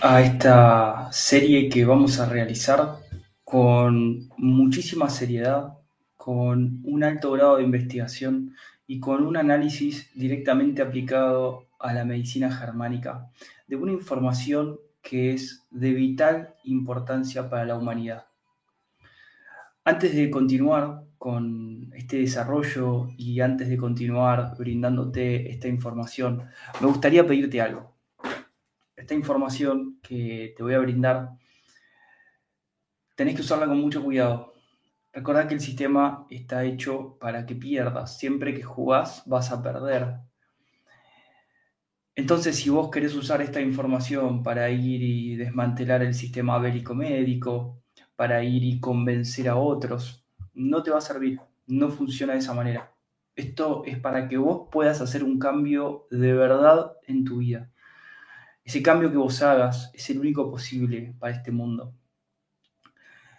a esta serie que vamos a realizar con muchísima seriedad, con un alto grado de investigación y con un análisis directamente aplicado a la medicina germánica de una información que es de vital importancia para la humanidad. Antes de continuar con este desarrollo y antes de continuar brindándote esta información, me gustaría pedirte algo esta información que te voy a brindar, tenés que usarla con mucho cuidado. Recuerda que el sistema está hecho para que pierdas. Siempre que jugás vas a perder. Entonces, si vos querés usar esta información para ir y desmantelar el sistema bélico médico, para ir y convencer a otros, no te va a servir. No funciona de esa manera. Esto es para que vos puedas hacer un cambio de verdad en tu vida. Ese cambio que vos hagas es el único posible para este mundo.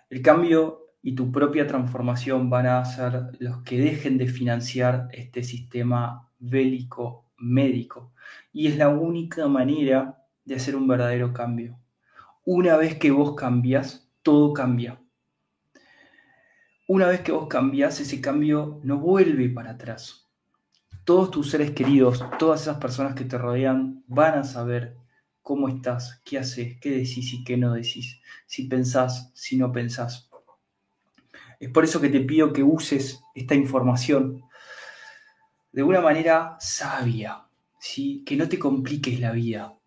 El cambio y tu propia transformación van a ser los que dejen de financiar este sistema bélico médico. Y es la única manera de hacer un verdadero cambio. Una vez que vos cambias, todo cambia. Una vez que vos cambias, ese cambio no vuelve para atrás. Todos tus seres queridos, todas esas personas que te rodean, van a saber cómo estás, qué haces, qué decís y qué no decís, si pensás, si no pensás. Es por eso que te pido que uses esta información de una manera sabia, ¿sí? que no te compliques la vida,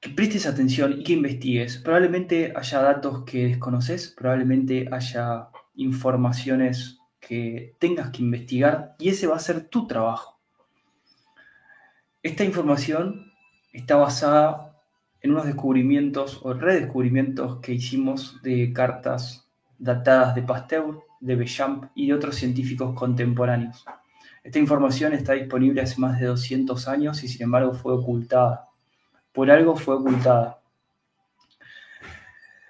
que prestes atención y que investigues. Probablemente haya datos que desconoces, probablemente haya informaciones que tengas que investigar y ese va a ser tu trabajo. Esta información está basada en unos descubrimientos o redescubrimientos que hicimos de cartas datadas de Pasteur, de Bechamp y de otros científicos contemporáneos. Esta información está disponible hace más de 200 años y sin embargo fue ocultada. Por algo fue ocultada.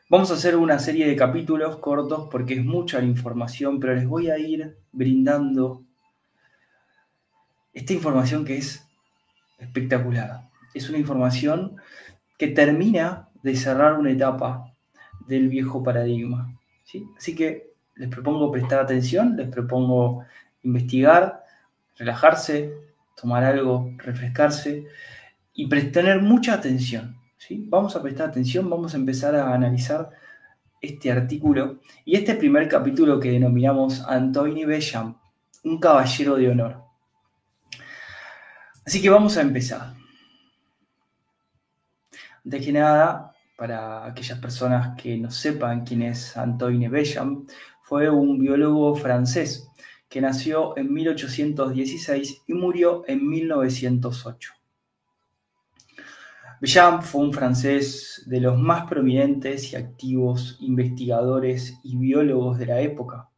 Vamos a hacer una serie de capítulos cortos porque es mucha la información, pero les voy a ir brindando esta información que es espectacular es una información que termina de cerrar una etapa del viejo paradigma. ¿sí? Así que les propongo prestar atención, les propongo investigar, relajarse, tomar algo, refrescarse y tener mucha atención. ¿sí? Vamos a prestar atención, vamos a empezar a analizar este artículo y este primer capítulo que denominamos Antoine Becham, un caballero de honor. Así que vamos a empezar. De que nada, para aquellas personas que no sepan quién es Antoine Béchamp, fue un biólogo francés que nació en 1816 y murió en 1908. Béchamp fue un francés de los más prominentes y activos investigadores y biólogos de la época.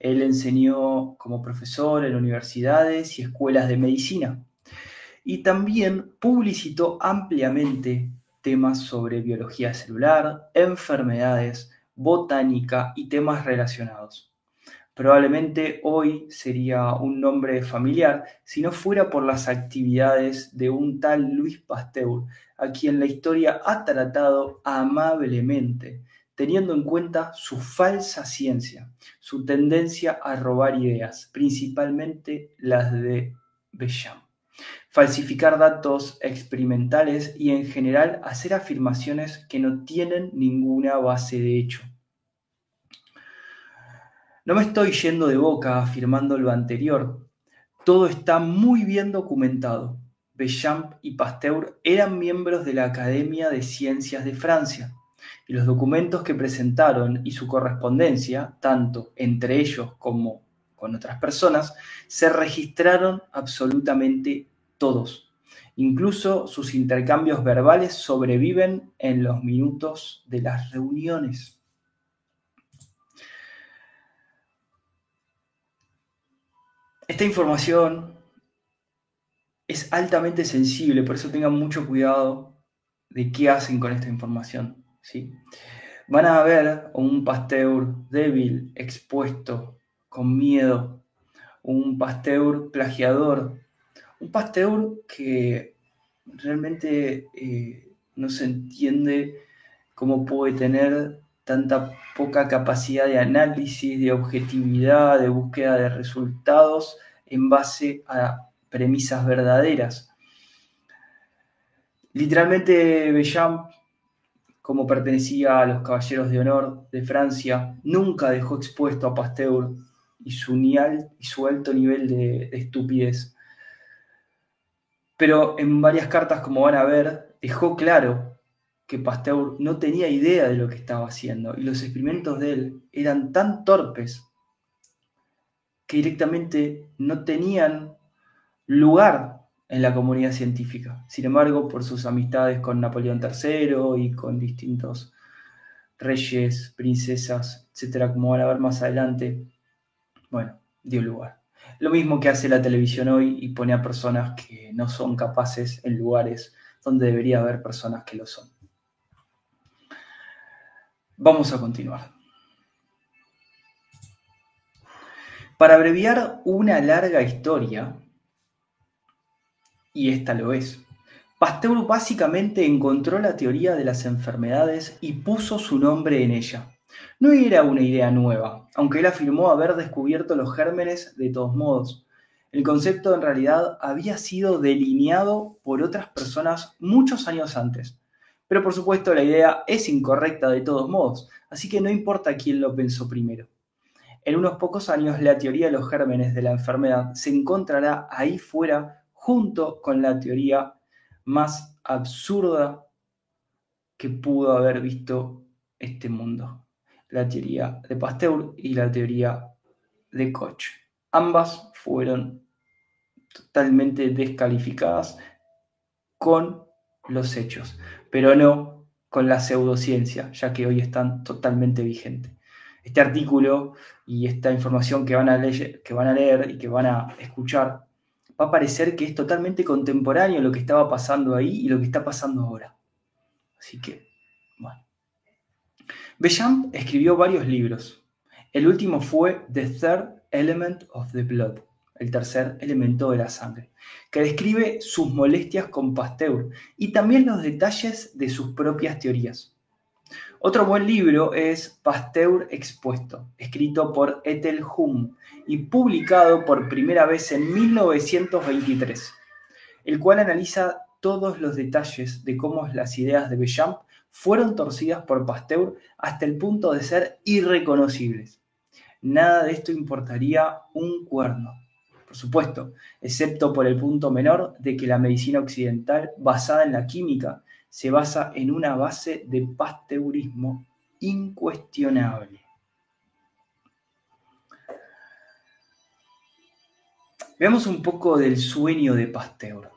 Él enseñó como profesor en universidades y escuelas de medicina y también publicitó ampliamente temas sobre biología celular, enfermedades, botánica y temas relacionados. Probablemente hoy sería un nombre familiar si no fuera por las actividades de un tal Luis Pasteur, a quien la historia ha tratado amablemente, teniendo en cuenta su falsa ciencia, su tendencia a robar ideas, principalmente las de Béchamp falsificar datos experimentales y en general hacer afirmaciones que no tienen ninguna base de hecho. No me estoy yendo de boca afirmando lo anterior. Todo está muy bien documentado. Béchamp y Pasteur eran miembros de la Academia de Ciencias de Francia y los documentos que presentaron y su correspondencia, tanto entre ellos como con otras personas, se registraron absolutamente todos. Incluso sus intercambios verbales sobreviven en los minutos de las reuniones. Esta información es altamente sensible, por eso tengan mucho cuidado de qué hacen con esta información. ¿sí? Van a ver un Pasteur débil, expuesto, con miedo, un Pasteur plagiador, un Pasteur que realmente eh, no se entiende cómo puede tener tanta poca capacidad de análisis, de objetividad, de búsqueda de resultados en base a premisas verdaderas. Literalmente, Bellamp, como pertenecía a los caballeros de honor de Francia, nunca dejó expuesto a Pasteur y su, y su alto nivel de, de estupidez. Pero en varias cartas, como van a ver, dejó claro que Pasteur no tenía idea de lo que estaba haciendo y los experimentos de él eran tan torpes que directamente no tenían lugar en la comunidad científica. Sin embargo, por sus amistades con Napoleón III y con distintos reyes, princesas, etcétera, como van a ver más adelante, bueno, dio lugar. Lo mismo que hace la televisión hoy y pone a personas que no son capaces en lugares donde debería haber personas que lo son. Vamos a continuar. Para abreviar una larga historia, y esta lo es, Pasteur básicamente encontró la teoría de las enfermedades y puso su nombre en ella. No era una idea nueva, aunque él afirmó haber descubierto los gérmenes de todos modos. El concepto en realidad había sido delineado por otras personas muchos años antes. Pero por supuesto la idea es incorrecta de todos modos, así que no importa quién lo pensó primero. En unos pocos años la teoría de los gérmenes de la enfermedad se encontrará ahí fuera junto con la teoría más absurda que pudo haber visto este mundo, la teoría de Pasteur y la teoría de Koch. Ambas fueron totalmente descalificadas con los hechos pero no con la pseudociencia, ya que hoy están totalmente vigentes. Este artículo y esta información que van, a leer, que van a leer y que van a escuchar va a parecer que es totalmente contemporáneo lo que estaba pasando ahí y lo que está pasando ahora. Así que. Bechamp escribió varios libros. El último fue The Third Element of the Blood, el tercer elemento de la sangre, que describe sus molestias con Pasteur y también los detalles de sus propias teorías. Otro buen libro es Pasteur Expuesto, escrito por Ethel Hum y publicado por primera vez en 1923, el cual analiza todos los detalles de cómo las ideas de Bechamp fueron torcidas por Pasteur hasta el punto de ser irreconocibles. Nada de esto importaría un cuerno por supuesto, excepto por el punto menor de que la medicina occidental basada en la química se basa en una base de pasteurismo incuestionable. Veamos un poco del sueño de Pasteur.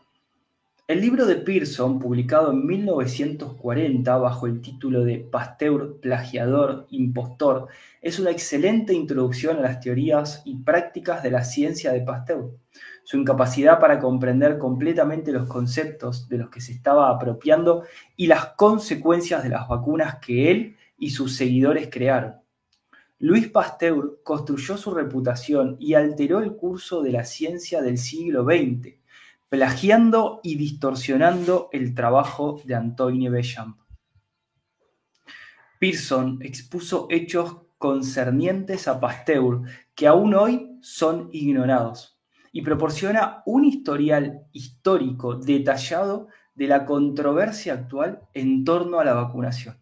El libro de Pearson, publicado en 1940 bajo el título de Pasteur, plagiador, impostor, es una excelente introducción a las teorías y prácticas de la ciencia de Pasteur. Su incapacidad para comprender completamente los conceptos de los que se estaba apropiando y las consecuencias de las vacunas que él y sus seguidores crearon. Louis Pasteur construyó su reputación y alteró el curso de la ciencia del siglo XX plagiando y distorsionando el trabajo de Antoine Béchamp. Pearson expuso hechos concernientes a Pasteur que aún hoy son ignorados y proporciona un historial histórico detallado de la controversia actual en torno a la vacunación.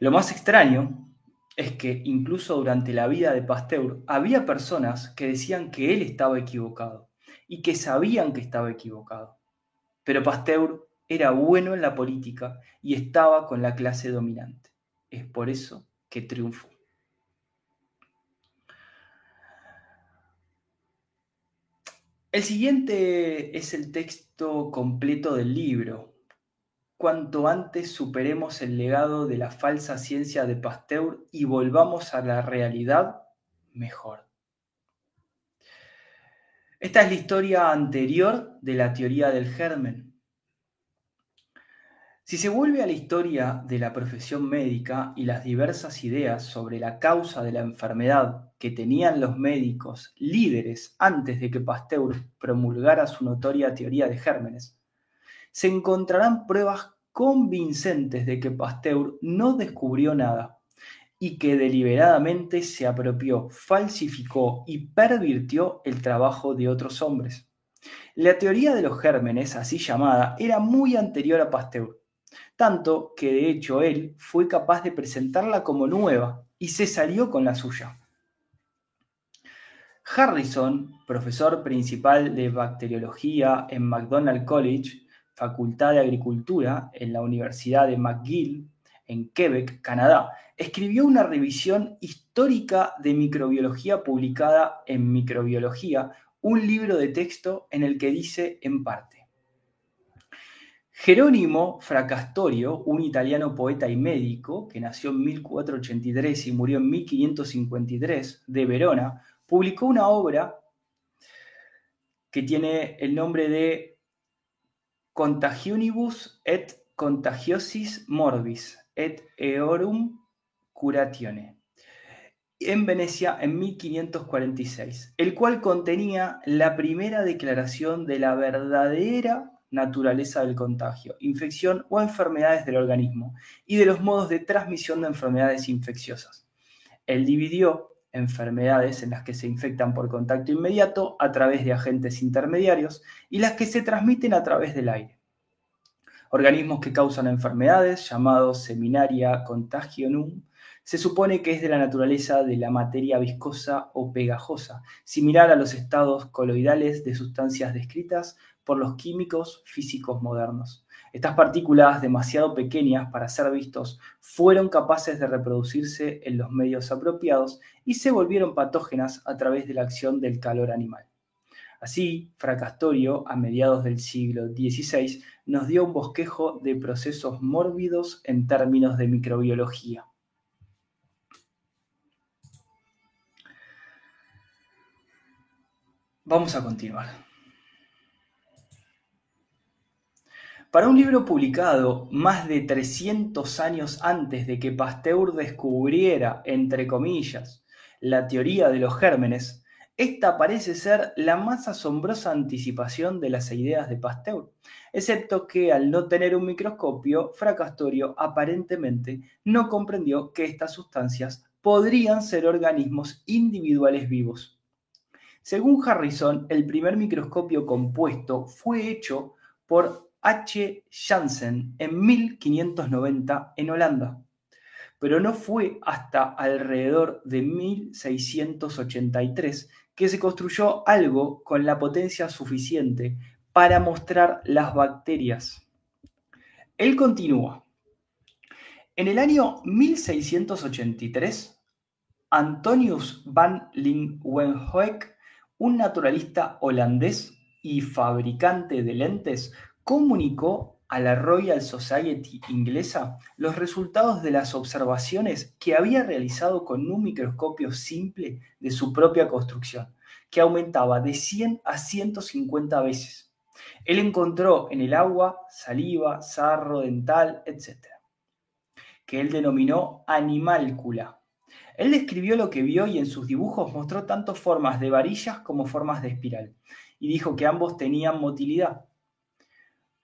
Lo más extraño es que incluso durante la vida de Pasteur había personas que decían que él estaba equivocado y que sabían que estaba equivocado. Pero Pasteur era bueno en la política y estaba con la clase dominante. Es por eso que triunfó. El siguiente es el texto completo del libro. Cuanto antes superemos el legado de la falsa ciencia de Pasteur y volvamos a la realidad, mejor. Esta es la historia anterior de la teoría del germen. Si se vuelve a la historia de la profesión médica y las diversas ideas sobre la causa de la enfermedad que tenían los médicos líderes antes de que Pasteur promulgara su notoria teoría de gérmenes, se encontrarán pruebas convincentes de que Pasteur no descubrió nada y que deliberadamente se apropió, falsificó y pervirtió el trabajo de otros hombres. La teoría de los gérmenes, así llamada, era muy anterior a Pasteur, tanto que de hecho él fue capaz de presentarla como nueva y se salió con la suya. Harrison, profesor principal de bacteriología en McDonald College, Facultad de Agricultura en la Universidad de McGill, en Quebec, Canadá, escribió una revisión histórica de microbiología publicada en Microbiología, un libro de texto en el que dice en parte, Jerónimo Fracastorio, un italiano poeta y médico que nació en 1483 y murió en 1553 de Verona, publicó una obra que tiene el nombre de Contagionibus et Contagiosis Morbis et Eorum Curatione en Venecia en 1546, el cual contenía la primera declaración de la verdadera naturaleza del contagio, infección o enfermedades del organismo y de los modos de transmisión de enfermedades infecciosas. Él dividió enfermedades en las que se infectan por contacto inmediato a través de agentes intermediarios y las que se transmiten a través del aire. Organismos que causan enfermedades, llamados seminaria contagionum, se supone que es de la naturaleza de la materia viscosa o pegajosa, similar a los estados coloidales de sustancias descritas por los químicos físicos modernos. Estas partículas, demasiado pequeñas para ser vistos, fueron capaces de reproducirse en los medios apropiados y se volvieron patógenas a través de la acción del calor animal. Así, Fracastorio, a mediados del siglo XVI, nos dio un bosquejo de procesos mórbidos en términos de microbiología. Vamos a continuar. Para un libro publicado más de 300 años antes de que Pasteur descubriera, entre comillas, la teoría de los gérmenes, esta parece ser la más asombrosa anticipación de las ideas de Pasteur, excepto que al no tener un microscopio, Fracastorio aparentemente no comprendió que estas sustancias podrían ser organismos individuales vivos. Según Harrison, el primer microscopio compuesto fue hecho por H. Janssen en 1590 en Holanda, pero no fue hasta alrededor de 1683 que se construyó algo con la potencia suficiente para mostrar las bacterias. Él continúa. En el año 1683, Antonius van Leeuwenhoek, un naturalista holandés y fabricante de lentes, comunicó a la Royal Society inglesa los resultados de las observaciones que había realizado con un microscopio simple de su propia construcción, que aumentaba de 100 a 150 veces. Él encontró en el agua saliva, sarro dental, etc., que él denominó animálcula. Él describió lo que vio y en sus dibujos mostró tanto formas de varillas como formas de espiral, y dijo que ambos tenían motilidad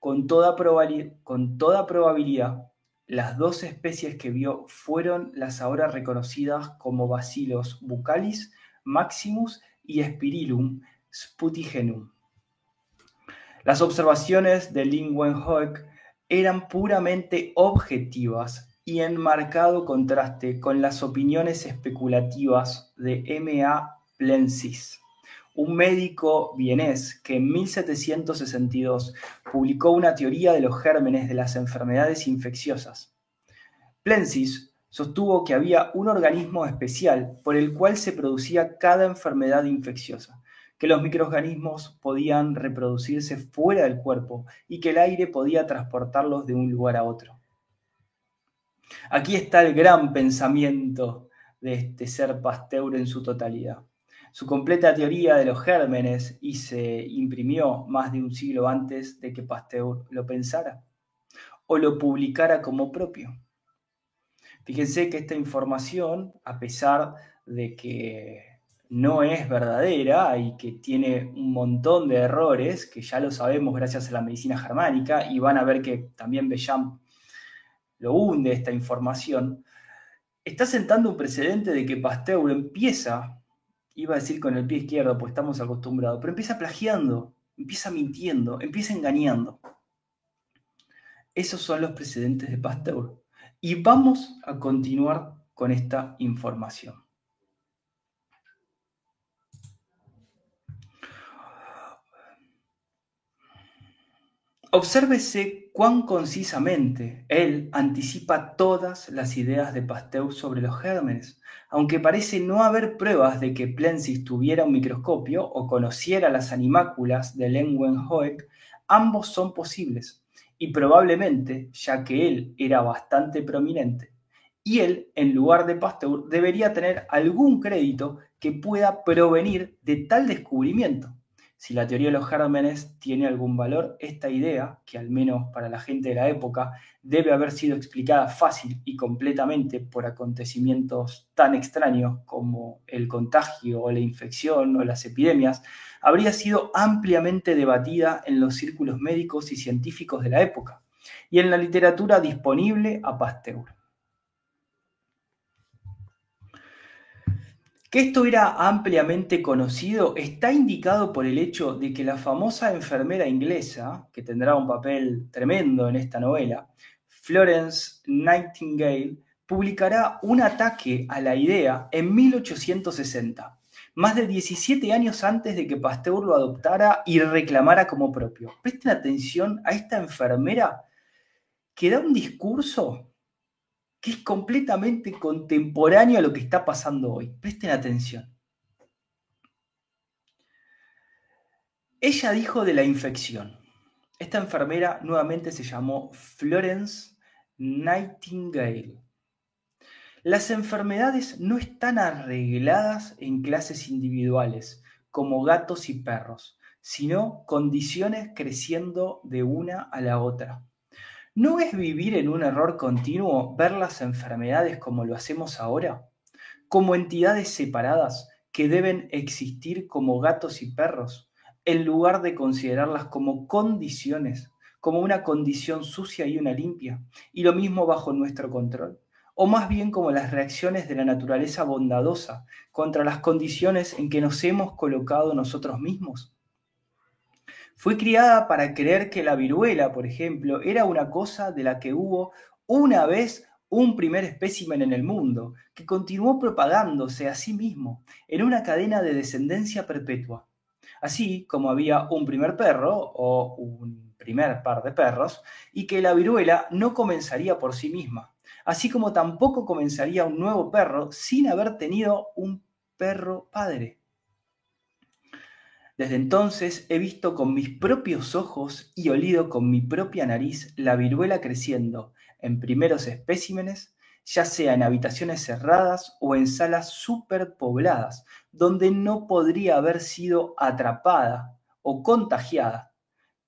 con toda, probabilidad, las dos especies que vio fueron las ahora reconocidas como Bacillus bucalis maximus y Spirillum sputigenum. Las observaciones de Lingwenhoek eran puramente objetivas y en marcado contraste con las opiniones especulativas de M. A. Plensis un médico vienés que en 1762 publicó una teoría de los gérmenes de las enfermedades infecciosas. Plensis sostuvo que había un organismo especial por el cual se producía cada enfermedad infecciosa, que los microorganismos podían reproducirse fuera del cuerpo y que el aire podía transportarlos de un lugar a otro. Aquí está el gran pensamiento de este ser Pasteur en su totalidad su completa teoría de los gérmenes y se imprimió más de un siglo antes de que Pasteur lo pensara o lo publicara como propio. Fíjense que esta información, a pesar de que no es verdadera y que tiene un montón de errores, que ya lo sabemos gracias a la medicina germánica, y van a ver que también Bellam lo hunde esta información, está sentando un precedente de que Pasteur empieza, iba a decir con el pie izquierdo, pues estamos acostumbrados, pero empieza plagiando, empieza mintiendo, empieza engañando. Esos son los precedentes de Pasteur. Y vamos a continuar con esta información. Obsérvese cuán concisamente él anticipa todas las ideas de Pasteur sobre los gérmenes, aunque parece no haber pruebas de que Plensis tuviera un microscopio o conociera las animáculas de Lenwenhoek, ambos son posibles, y probablemente, ya que él era bastante prominente, y él, en lugar de Pasteur, debería tener algún crédito que pueda provenir de tal descubrimiento. Si la teoría de los gérmenes tiene algún valor, esta idea, que al menos para la gente de la época debe haber sido explicada fácil y completamente por acontecimientos tan extraños como el contagio o la infección o las epidemias, habría sido ampliamente debatida en los círculos médicos y científicos de la época y en la literatura disponible a Pasteur. Que esto era ampliamente conocido está indicado por el hecho de que la famosa enfermera inglesa, que tendrá un papel tremendo en esta novela, Florence Nightingale, publicará un ataque a la idea en 1860, más de 17 años antes de que Pasteur lo adoptara y reclamara como propio. Presten atención a esta enfermera que da un discurso que es completamente contemporáneo a lo que está pasando hoy. Presten atención. Ella dijo de la infección. Esta enfermera nuevamente se llamó Florence Nightingale. Las enfermedades no están arregladas en clases individuales, como gatos y perros, sino condiciones creciendo de una a la otra. ¿No es vivir en un error continuo ver las enfermedades como lo hacemos ahora? Como entidades separadas que deben existir como gatos y perros, en lugar de considerarlas como condiciones, como una condición sucia y una limpia, y lo mismo bajo nuestro control, o más bien como las reacciones de la naturaleza bondadosa contra las condiciones en que nos hemos colocado nosotros mismos. Fue criada para creer que la viruela, por ejemplo, era una cosa de la que hubo una vez un primer espécimen en el mundo, que continuó propagándose a sí mismo en una cadena de descendencia perpetua. Así como había un primer perro o un primer par de perros, y que la viruela no comenzaría por sí misma, así como tampoco comenzaría un nuevo perro sin haber tenido un perro padre. Desde entonces he visto con mis propios ojos y olido con mi propia nariz la viruela creciendo en primeros especímenes, ya sea en habitaciones cerradas o en salas superpobladas, donde no podría haber sido atrapada o contagiada,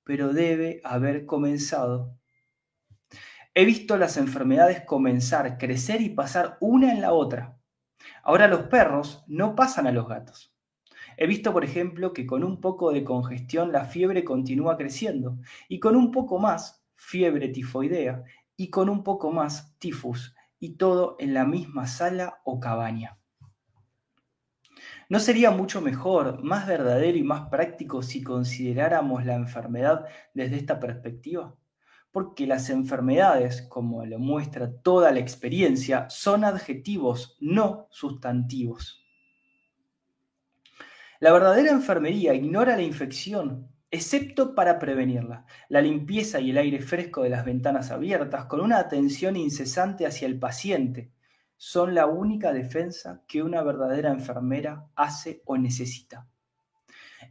pero debe haber comenzado. He visto las enfermedades comenzar, crecer y pasar una en la otra. Ahora los perros no pasan a los gatos. He visto, por ejemplo, que con un poco de congestión la fiebre continúa creciendo y con un poco más fiebre tifoidea y con un poco más tifus y todo en la misma sala o cabaña. ¿No sería mucho mejor, más verdadero y más práctico si consideráramos la enfermedad desde esta perspectiva? Porque las enfermedades, como lo muestra toda la experiencia, son adjetivos, no sustantivos. La verdadera enfermería ignora la infección, excepto para prevenirla. La limpieza y el aire fresco de las ventanas abiertas, con una atención incesante hacia el paciente, son la única defensa que una verdadera enfermera hace o necesita.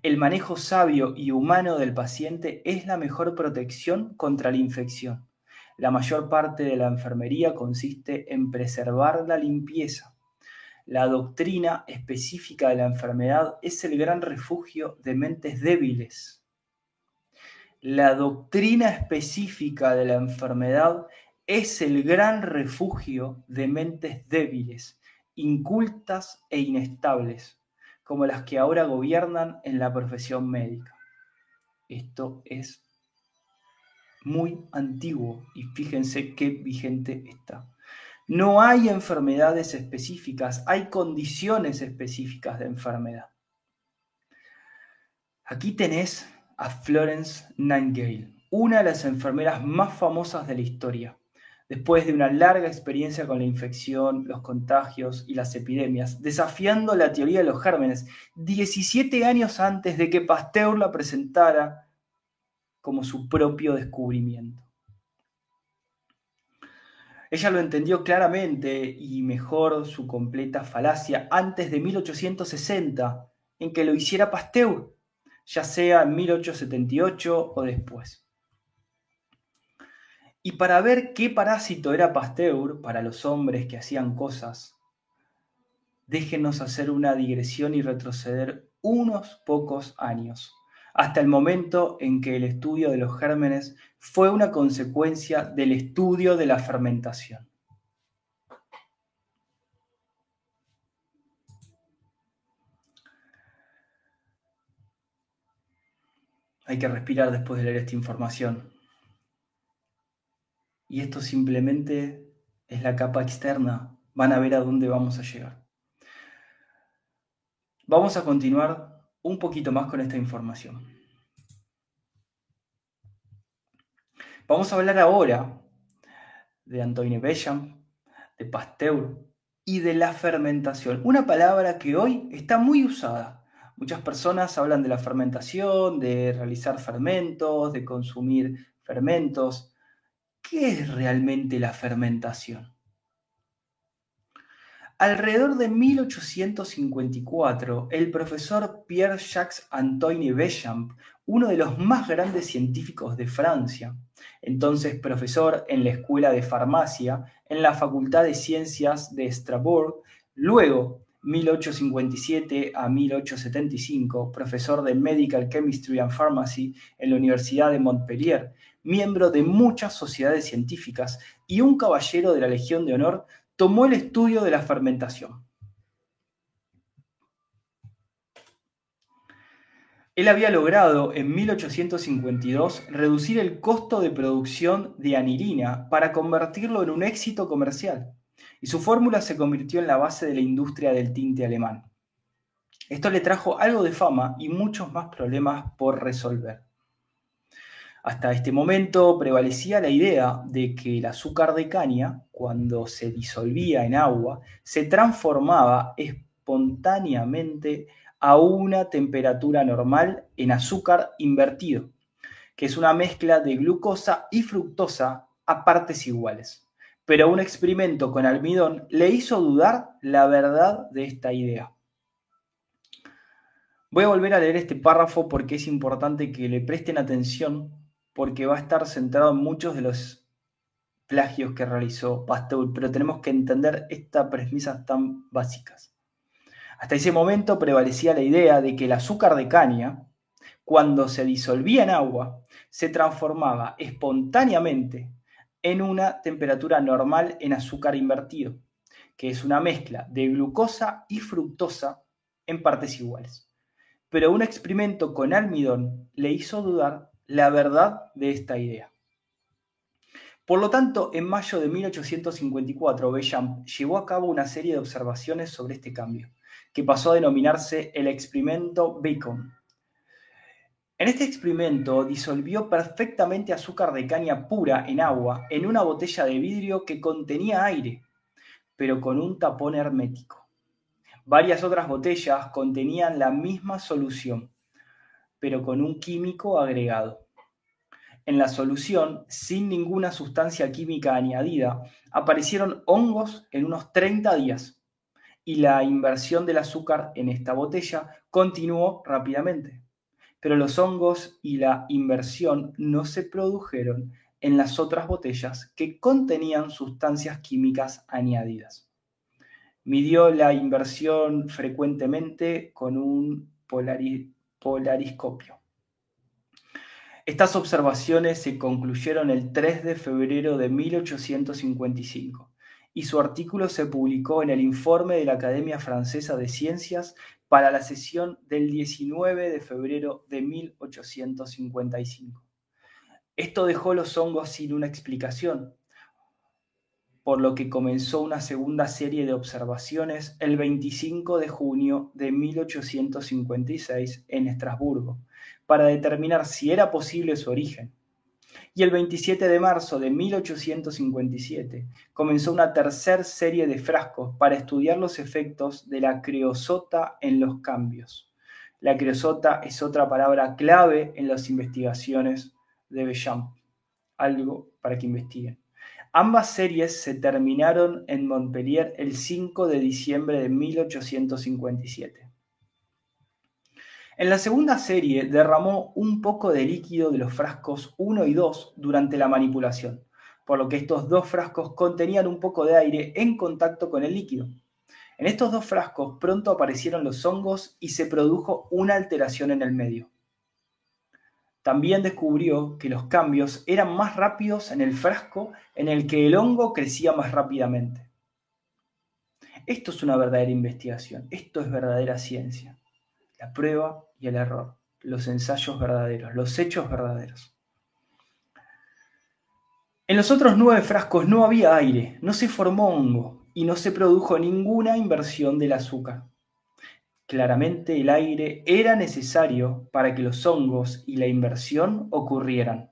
El manejo sabio y humano del paciente es la mejor protección contra la infección. La mayor parte de la enfermería consiste en preservar la limpieza, la doctrina específica de la enfermedad es el gran refugio de mentes débiles. La doctrina específica de la enfermedad es el gran refugio de mentes débiles, incultas e inestables, como las que ahora gobiernan en la profesión médica. Esto es muy antiguo y fíjense qué vigente está. No hay enfermedades específicas, hay condiciones específicas de enfermedad. Aquí tenés a Florence Nightingale, una de las enfermeras más famosas de la historia. Después de una larga experiencia con la infección, los contagios y las epidemias, desafiando la teoría de los gérmenes, 17 años antes de que Pasteur la presentara como su propio descubrimiento. Ella lo entendió claramente y mejor su completa falacia antes de 1860, en que lo hiciera Pasteur, ya sea en 1878 o después. Y para ver qué parásito era Pasteur para los hombres que hacían cosas, déjenos hacer una digresión y retroceder unos pocos años hasta el momento en que el estudio de los gérmenes fue una consecuencia del estudio de la fermentación. Hay que respirar después de leer esta información. Y esto simplemente es la capa externa. Van a ver a dónde vamos a llegar. Vamos a continuar un poquito más con esta información. Vamos a hablar ahora de Antoine Béchamp, de Pasteur y de la fermentación, una palabra que hoy está muy usada. Muchas personas hablan de la fermentación, de realizar fermentos, de consumir fermentos. ¿Qué es realmente la fermentación? Alrededor de 1854, el profesor Pierre-Jacques Antoine Béchamp, uno de los más grandes científicos de Francia, entonces profesor en la Escuela de Farmacia en la Facultad de Ciencias de Strasbourg, luego 1857 a 1875, profesor de Medical Chemistry and Pharmacy en la Universidad de Montpellier, miembro de muchas sociedades científicas y un caballero de la Legión de Honor tomó el estudio de la fermentación. Él había logrado en 1852 reducir el costo de producción de anilina para convertirlo en un éxito comercial, y su fórmula se convirtió en la base de la industria del tinte alemán. Esto le trajo algo de fama y muchos más problemas por resolver. Hasta este momento prevalecía la idea de que el azúcar de caña, cuando se disolvía en agua, se transformaba espontáneamente a una temperatura normal en azúcar invertido, que es una mezcla de glucosa y fructosa a partes iguales. Pero un experimento con almidón le hizo dudar la verdad de esta idea. Voy a volver a leer este párrafo porque es importante que le presten atención porque va a estar centrado en muchos de los plagios que realizó Pasteur, pero tenemos que entender estas premisas tan básicas. Hasta ese momento prevalecía la idea de que el azúcar de caña, cuando se disolvía en agua, se transformaba espontáneamente en una temperatura normal en azúcar invertido, que es una mezcla de glucosa y fructosa en partes iguales. Pero un experimento con almidón le hizo dudar la verdad de esta idea. Por lo tanto, en mayo de 1854, Béchamp llevó a cabo una serie de observaciones sobre este cambio, que pasó a denominarse el experimento Bacon. En este experimento disolvió perfectamente azúcar de caña pura en agua en una botella de vidrio que contenía aire, pero con un tapón hermético. Varias otras botellas contenían la misma solución, pero con un químico agregado. En la solución, sin ninguna sustancia química añadida, aparecieron hongos en unos 30 días y la inversión del azúcar en esta botella continuó rápidamente. Pero los hongos y la inversión no se produjeron en las otras botellas que contenían sustancias químicas añadidas. Midió la inversión frecuentemente con un polarizador polariscopio. Estas observaciones se concluyeron el 3 de febrero de 1855 y su artículo se publicó en el Informe de la Academia Francesa de Ciencias para la sesión del 19 de febrero de 1855. Esto dejó los hongos sin una explicación, por lo que comenzó una segunda serie de observaciones el 25 de junio de 1856 en Estrasburgo, para determinar si era posible su origen y el 27 de marzo de 1857 comenzó una tercera serie de frascos para estudiar los efectos de la creosota en los cambios. La creosota es otra palabra clave en las investigaciones de Bechamp, algo para que investiguen. Ambas series se terminaron en Montpellier el 5 de diciembre de 1857. En la segunda serie derramó un poco de líquido de los frascos 1 y 2 durante la manipulación, por lo que estos dos frascos contenían un poco de aire en contacto con el líquido. En estos dos frascos pronto aparecieron los hongos y se produjo una alteración en el medio. También descubrió que los cambios eran más rápidos en el frasco en el que el hongo crecía más rápidamente. Esto es una verdadera investigación, esto es verdadera ciencia. La prueba y el error, los ensayos verdaderos, los hechos verdaderos. En los otros nueve frascos no había aire, no se formó hongo y no se produjo ninguna inversión del azúcar. Claramente el aire era necesario para que los hongos y la inversión ocurrieran.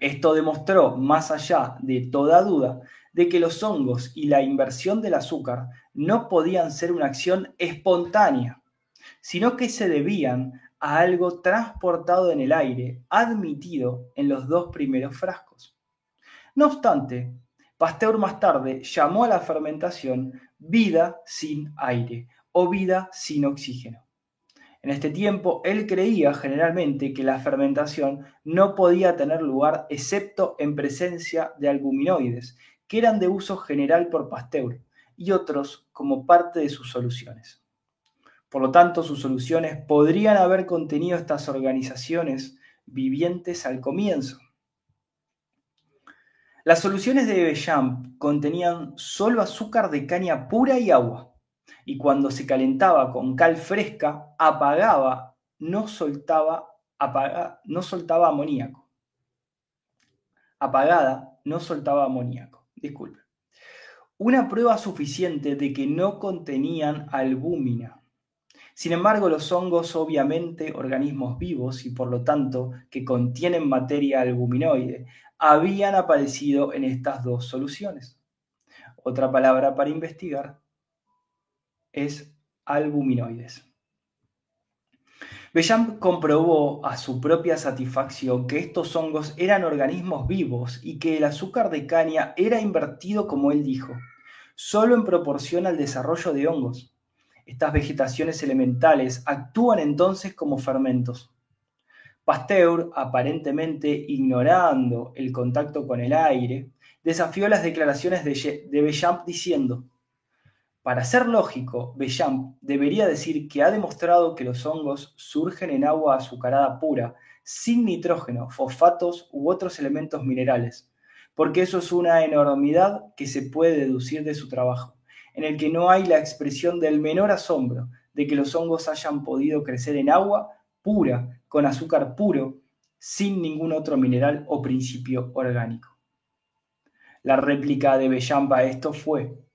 Esto demostró, más allá de toda duda, de que los hongos y la inversión del azúcar no podían ser una acción espontánea, sino que se debían a algo transportado en el aire, admitido en los dos primeros frascos. No obstante, Pasteur más tarde llamó a la fermentación vida sin aire o vida sin oxígeno. En este tiempo, él creía generalmente que la fermentación no podía tener lugar excepto en presencia de albuminoides, que eran de uso general por Pasteur, y otros como parte de sus soluciones. Por lo tanto, sus soluciones podrían haber contenido estas organizaciones vivientes al comienzo. Las soluciones de Bechamp contenían solo azúcar de caña pura y agua, y cuando se calentaba con cal fresca, apagaba, no soltaba, no soltaba amoníaco. Apagada, no soltaba amoníaco. Disculpe. Una prueba suficiente de que no contenían albúmina sin embargo, los hongos obviamente organismos vivos y por lo tanto que contienen materia albuminoide, habían aparecido en estas dos soluciones. Otra palabra para investigar es albuminoides. Bechamp comprobó a su propia satisfacción que estos hongos eran organismos vivos y que el azúcar de caña era invertido como él dijo, solo en proporción al desarrollo de hongos. Estas vegetaciones elementales actúan entonces como fermentos. Pasteur, aparentemente ignorando el contacto con el aire, desafió las declaraciones de, Bechamp diciendo, para ser lógico, Bechamp debería decir que ha demostrado que los hongos surgen en agua azucarada pura, sin nitrógeno, fosfatos u otros elementos minerales, porque eso es una enormidad que se puede deducir de su trabajo en el que no hay la expresión del menor asombro de que los hongos hayan podido crecer en agua pura, con azúcar puro, sin ningún otro mineral o principio orgánico. La réplica de Bechamp a esto fue,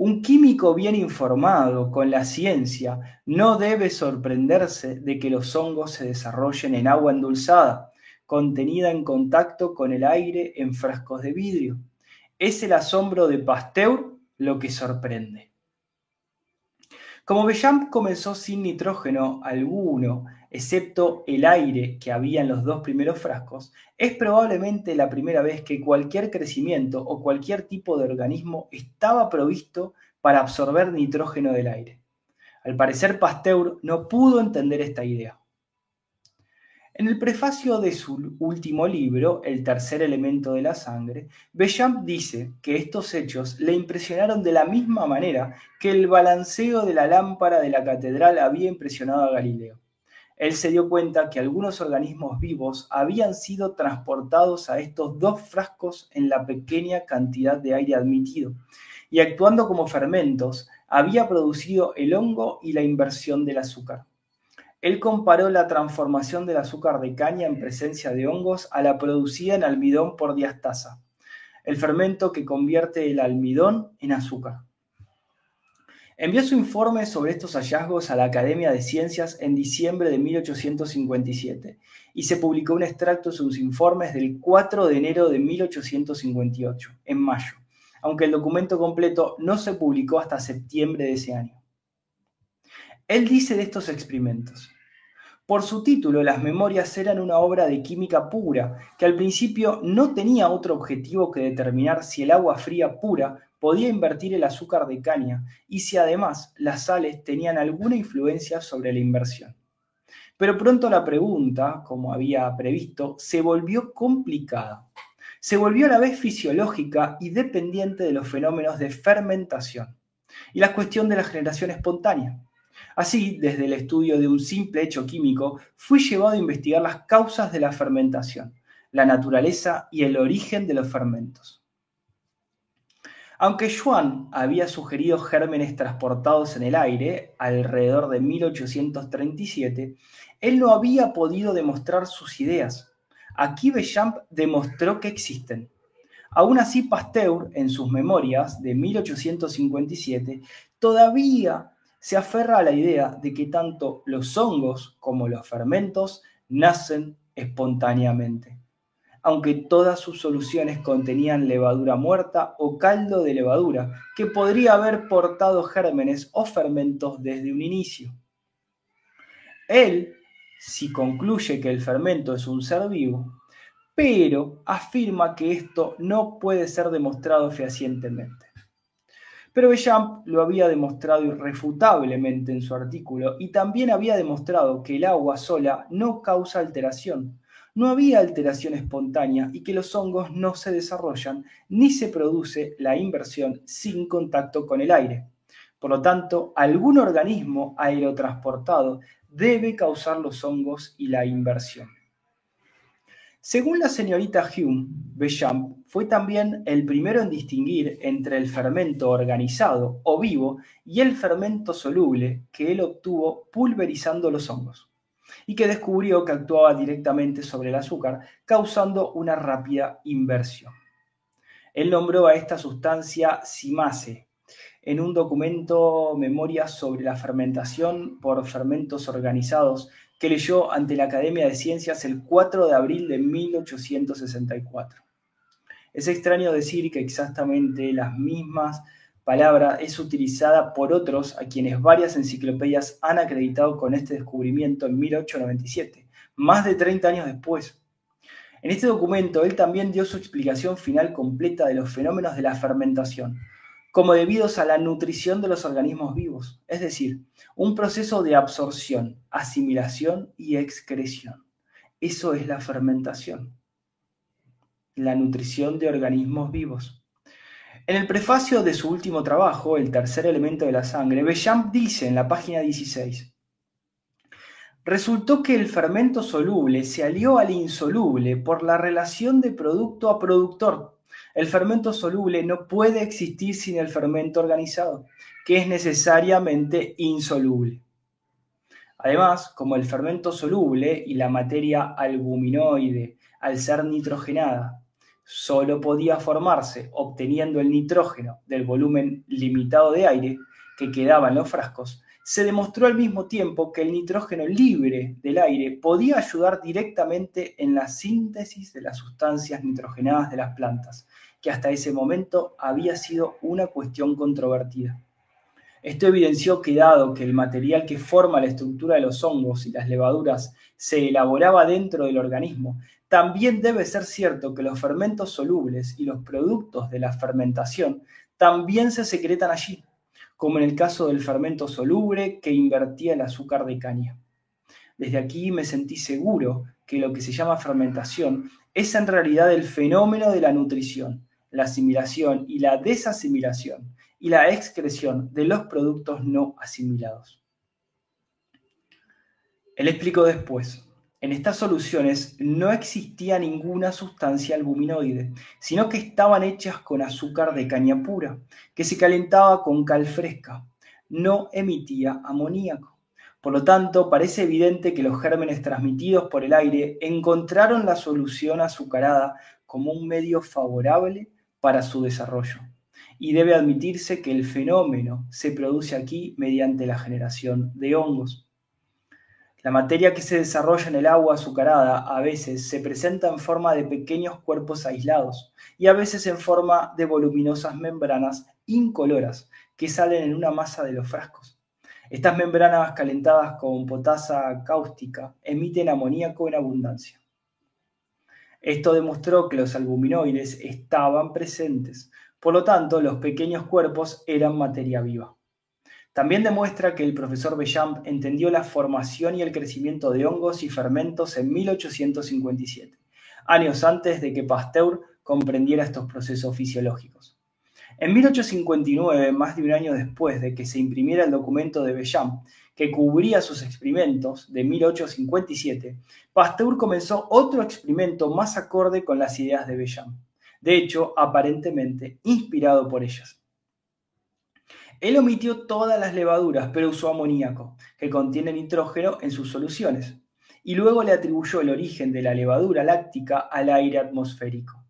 un químico bien informado con la ciencia no debe sorprenderse de que los hongos se desarrollen en agua endulzada, contenida en contacto con el aire en frascos de vidrio. Es el asombro de Pasteur lo que sorprende. Como Bechamp comenzó sin nitrógeno alguno, excepto el aire que había en los dos primeros frascos, es probablemente la primera vez que cualquier crecimiento o cualquier tipo de organismo estaba provisto para absorber nitrógeno del aire. Al parecer Pasteur no pudo entender esta idea. En el prefacio de su último libro, El tercer elemento de la sangre, Bechamp dice que estos hechos le impresionaron de la misma manera que el balanceo de la lámpara de la catedral había impresionado a Galileo. Él se dio cuenta que algunos organismos vivos habían sido transportados a estos dos frascos en la pequeña cantidad de aire admitido, y actuando como fermentos, había producido el hongo y la inversión del azúcar. Él comparó la transformación del azúcar de caña en presencia de hongos a la producida en almidón por diastasa, el fermento que convierte el almidón en azúcar. Envió su informe sobre estos hallazgos a la Academia de Ciencias en diciembre de 1857 y se publicó un extracto de sus informes del 4 de enero de 1858, en mayo, aunque el documento completo no se publicó hasta septiembre de ese año. Él dice de estos experimentos, por su título, las memorias eran una obra de química pura, que al principio no tenía otro objetivo que determinar si el agua fría pura podía invertir el azúcar de caña y si además las sales tenían alguna influencia sobre la inversión. Pero pronto la pregunta, como había previsto, se volvió complicada. Se volvió a la vez fisiológica y dependiente de los fenómenos de fermentación y la cuestión de la generación espontánea. Así, desde el estudio de un simple hecho químico, fui llevado a investigar las causas de la fermentación, la naturaleza y el origen de los fermentos. Aunque Schwann había sugerido gérmenes transportados en el aire alrededor de 1837, él no había podido demostrar sus ideas. Aquí Bechamp demostró que existen. Aún así, Pasteur, en sus memorias de 1857, todavía se aferra a la idea de que tanto los hongos como los fermentos nacen espontáneamente aunque todas sus soluciones contenían levadura muerta o caldo de levadura, que podría haber portado gérmenes o fermentos desde un inicio. Él sí concluye que el fermento es un ser vivo, pero afirma que esto no puede ser demostrado fehacientemente. Pero Bechamp lo había demostrado irrefutablemente en su artículo y también había demostrado que el agua sola no causa alteración, no había alteración espontánea y que los hongos no se desarrollan ni se produce la inversión sin contacto con el aire. Por lo tanto, algún organismo aerotransportado debe causar los hongos y la inversión. Según la señorita Hume, Bechamp fue también el primero en distinguir entre el fermento organizado o vivo y el fermento soluble que él obtuvo pulverizando los hongos y que descubrió que actuaba directamente sobre el azúcar, causando una rápida inversión. Él nombró a esta sustancia simase en un documento Memoria sobre la fermentación por fermentos organizados que leyó ante la Academia de Ciencias el 4 de abril de 1864. Es extraño decir que exactamente las mismas palabra es utilizada por otros a quienes varias enciclopedias han acreditado con este descubrimiento en 1897, más de 30 años después. En este documento él también dio su explicación final completa de los fenómenos de la fermentación, como debidos a la nutrición de los organismos vivos, es decir, un proceso de absorción, asimilación y excreción. Eso es la fermentación, la nutrición de organismos vivos. En el prefacio de su último trabajo, El tercer elemento de la sangre, Bechamp dice en la página 16, Resultó que el fermento soluble se alió al insoluble por la relación de producto a productor. El fermento soluble no puede existir sin el fermento organizado, que es necesariamente insoluble. Además, como el fermento soluble y la materia albuminoide, al ser nitrogenada, solo podía formarse obteniendo el nitrógeno del volumen limitado de aire que quedaba en los frascos, se demostró al mismo tiempo que el nitrógeno libre del aire podía ayudar directamente en la síntesis de las sustancias nitrogenadas de las plantas, que hasta ese momento había sido una cuestión controvertida. Esto evidenció que dado que el material que forma la estructura de los hongos y las levaduras se elaboraba dentro del organismo, también debe ser cierto que los fermentos solubles y los productos de la fermentación también se secretan allí, como en el caso del fermento soluble que invertía el azúcar de caña. Desde aquí me sentí seguro que lo que se llama fermentación es en realidad el fenómeno de la nutrición, la asimilación y la desasimilación y la excreción de los productos no asimilados. Él explicó después, en estas soluciones no existía ninguna sustancia albuminoide, sino que estaban hechas con azúcar de caña pura, que se calentaba con cal fresca. no emitía amoníaco. Por lo tanto, parece evidente que los gérmenes transmitidos por el aire encontraron la solución azucarada como un medio favorable para su desarrollo. Y debe admitirse que el fenómeno se produce aquí mediante la generación de hongos. La materia que se desarrolla en el agua azucarada a veces se presenta en forma de pequeños cuerpos aislados y a veces en forma de voluminosas membranas incoloras que salen en una masa de los frascos. Estas membranas calentadas con potasa cáustica emiten amoníaco en abundancia. Esto demostró que los albuminoides estaban presentes, por lo tanto los pequeños cuerpos eran materia viva. También demuestra que el profesor Bechamp entendió la formación y el crecimiento de hongos y fermentos en 1857, años antes de que Pasteur comprendiera estos procesos fisiológicos. En 1859, más de un año después de que se imprimiera el documento de Bechamp, que cubría sus experimentos de 1857, Pasteur comenzó otro experimento más acorde con las ideas de Bechamp, de hecho, aparentemente inspirado por ellas. Él omitió todas las levaduras, pero usó amoníaco, que contiene nitrógeno en sus soluciones, y luego le atribuyó el origen de la levadura láctica al aire atmosférico.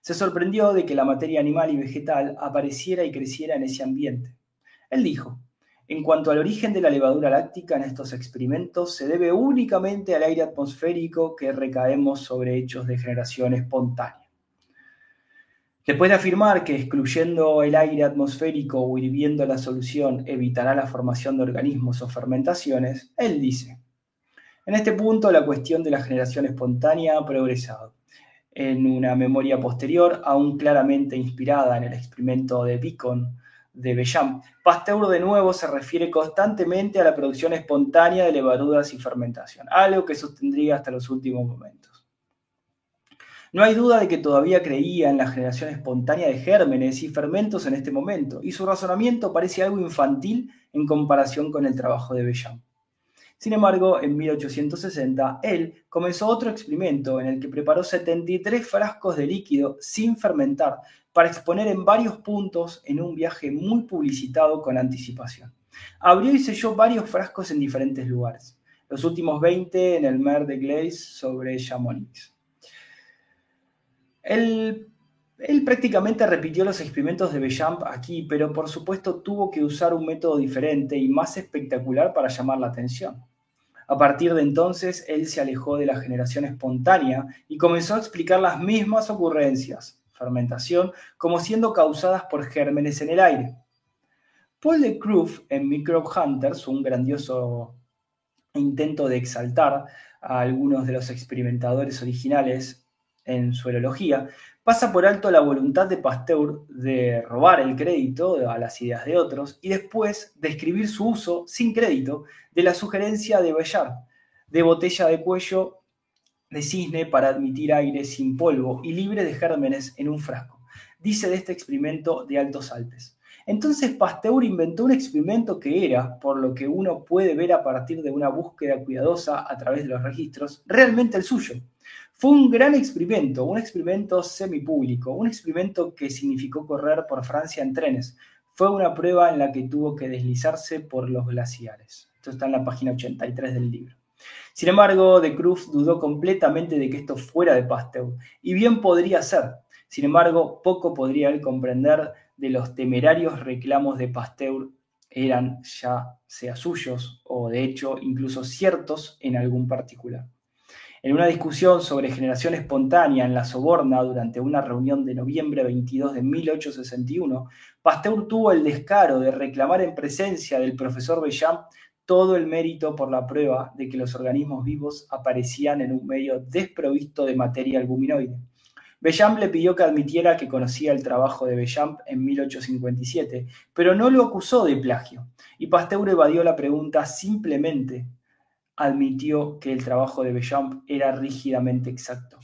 Se sorprendió de que la materia animal y vegetal apareciera y creciera en ese ambiente. Él dijo, en cuanto al origen de la levadura láctica en estos experimentos, se debe únicamente al aire atmosférico que recaemos sobre hechos de generación espontánea. Después de afirmar que excluyendo el aire atmosférico o hirviendo la solución evitará la formación de organismos o fermentaciones, él dice, en este punto la cuestión de la generación espontánea ha progresado. En una memoria posterior, aún claramente inspirada en el experimento de Beacon de Bechamp, Pasteur de nuevo se refiere constantemente a la producción espontánea de levaduras y fermentación, algo que sostendría hasta los últimos momentos. No hay duda de que todavía creía en la generación espontánea de gérmenes y fermentos en este momento, y su razonamiento parece algo infantil en comparación con el trabajo de Bechamp. Sin embargo, en 1860, él comenzó otro experimento en el que preparó 73 frascos de líquido sin fermentar para exponer en varios puntos en un viaje muy publicitado con anticipación. Abrió y selló varios frascos en diferentes lugares, los últimos 20 en el Mer de Glace sobre Chamonix. Él, prácticamente repitió los experimentos de Bechamp aquí, pero por supuesto tuvo que usar un método diferente y más espectacular para llamar la atención. A partir de entonces, él se alejó de la generación espontánea y comenzó a explicar las mismas ocurrencias, fermentación, como siendo causadas por gérmenes en el aire. Paul de Kruff en Microbe Hunters, un grandioso intento de exaltar a algunos de los experimentadores originales en su erología, pasa por alto la voluntad de Pasteur de robar el crédito a las ideas de otros y después describir su uso sin crédito de la sugerencia de Bellard de botella de cuello de cisne para admitir aire sin polvo y libre de gérmenes en un frasco. Dice de este experimento de Altos Alpes. Entonces Pasteur inventó un experimento que era, por lo que uno puede ver a partir de una búsqueda cuidadosa a través de los registros, realmente el suyo fue un gran experimento, un experimento semipúblico, un experimento que significó correr por Francia en trenes. Fue una prueba en la que tuvo que deslizarse por los glaciares. Esto está en la página 83 del libro. Sin embargo, de Cruz dudó completamente de que esto fuera de Pasteur, y bien podría ser. Sin embargo, poco podría él comprender de los temerarios reclamos de Pasteur eran ya sea suyos o de hecho incluso ciertos en algún particular. En una discusión sobre generación espontánea en la Soborna durante una reunión de noviembre 22 de 1861, Pasteur tuvo el descaro de reclamar en presencia del profesor Bechamp todo el mérito por la prueba de que los organismos vivos aparecían en un medio desprovisto de materia albuminoide. Bechamp le pidió que admitiera que conocía el trabajo de Bechamp en 1857, pero no lo acusó de plagio, y Pasteur evadió la pregunta simplemente admitió que el trabajo de Bechamp era rígidamente exacto.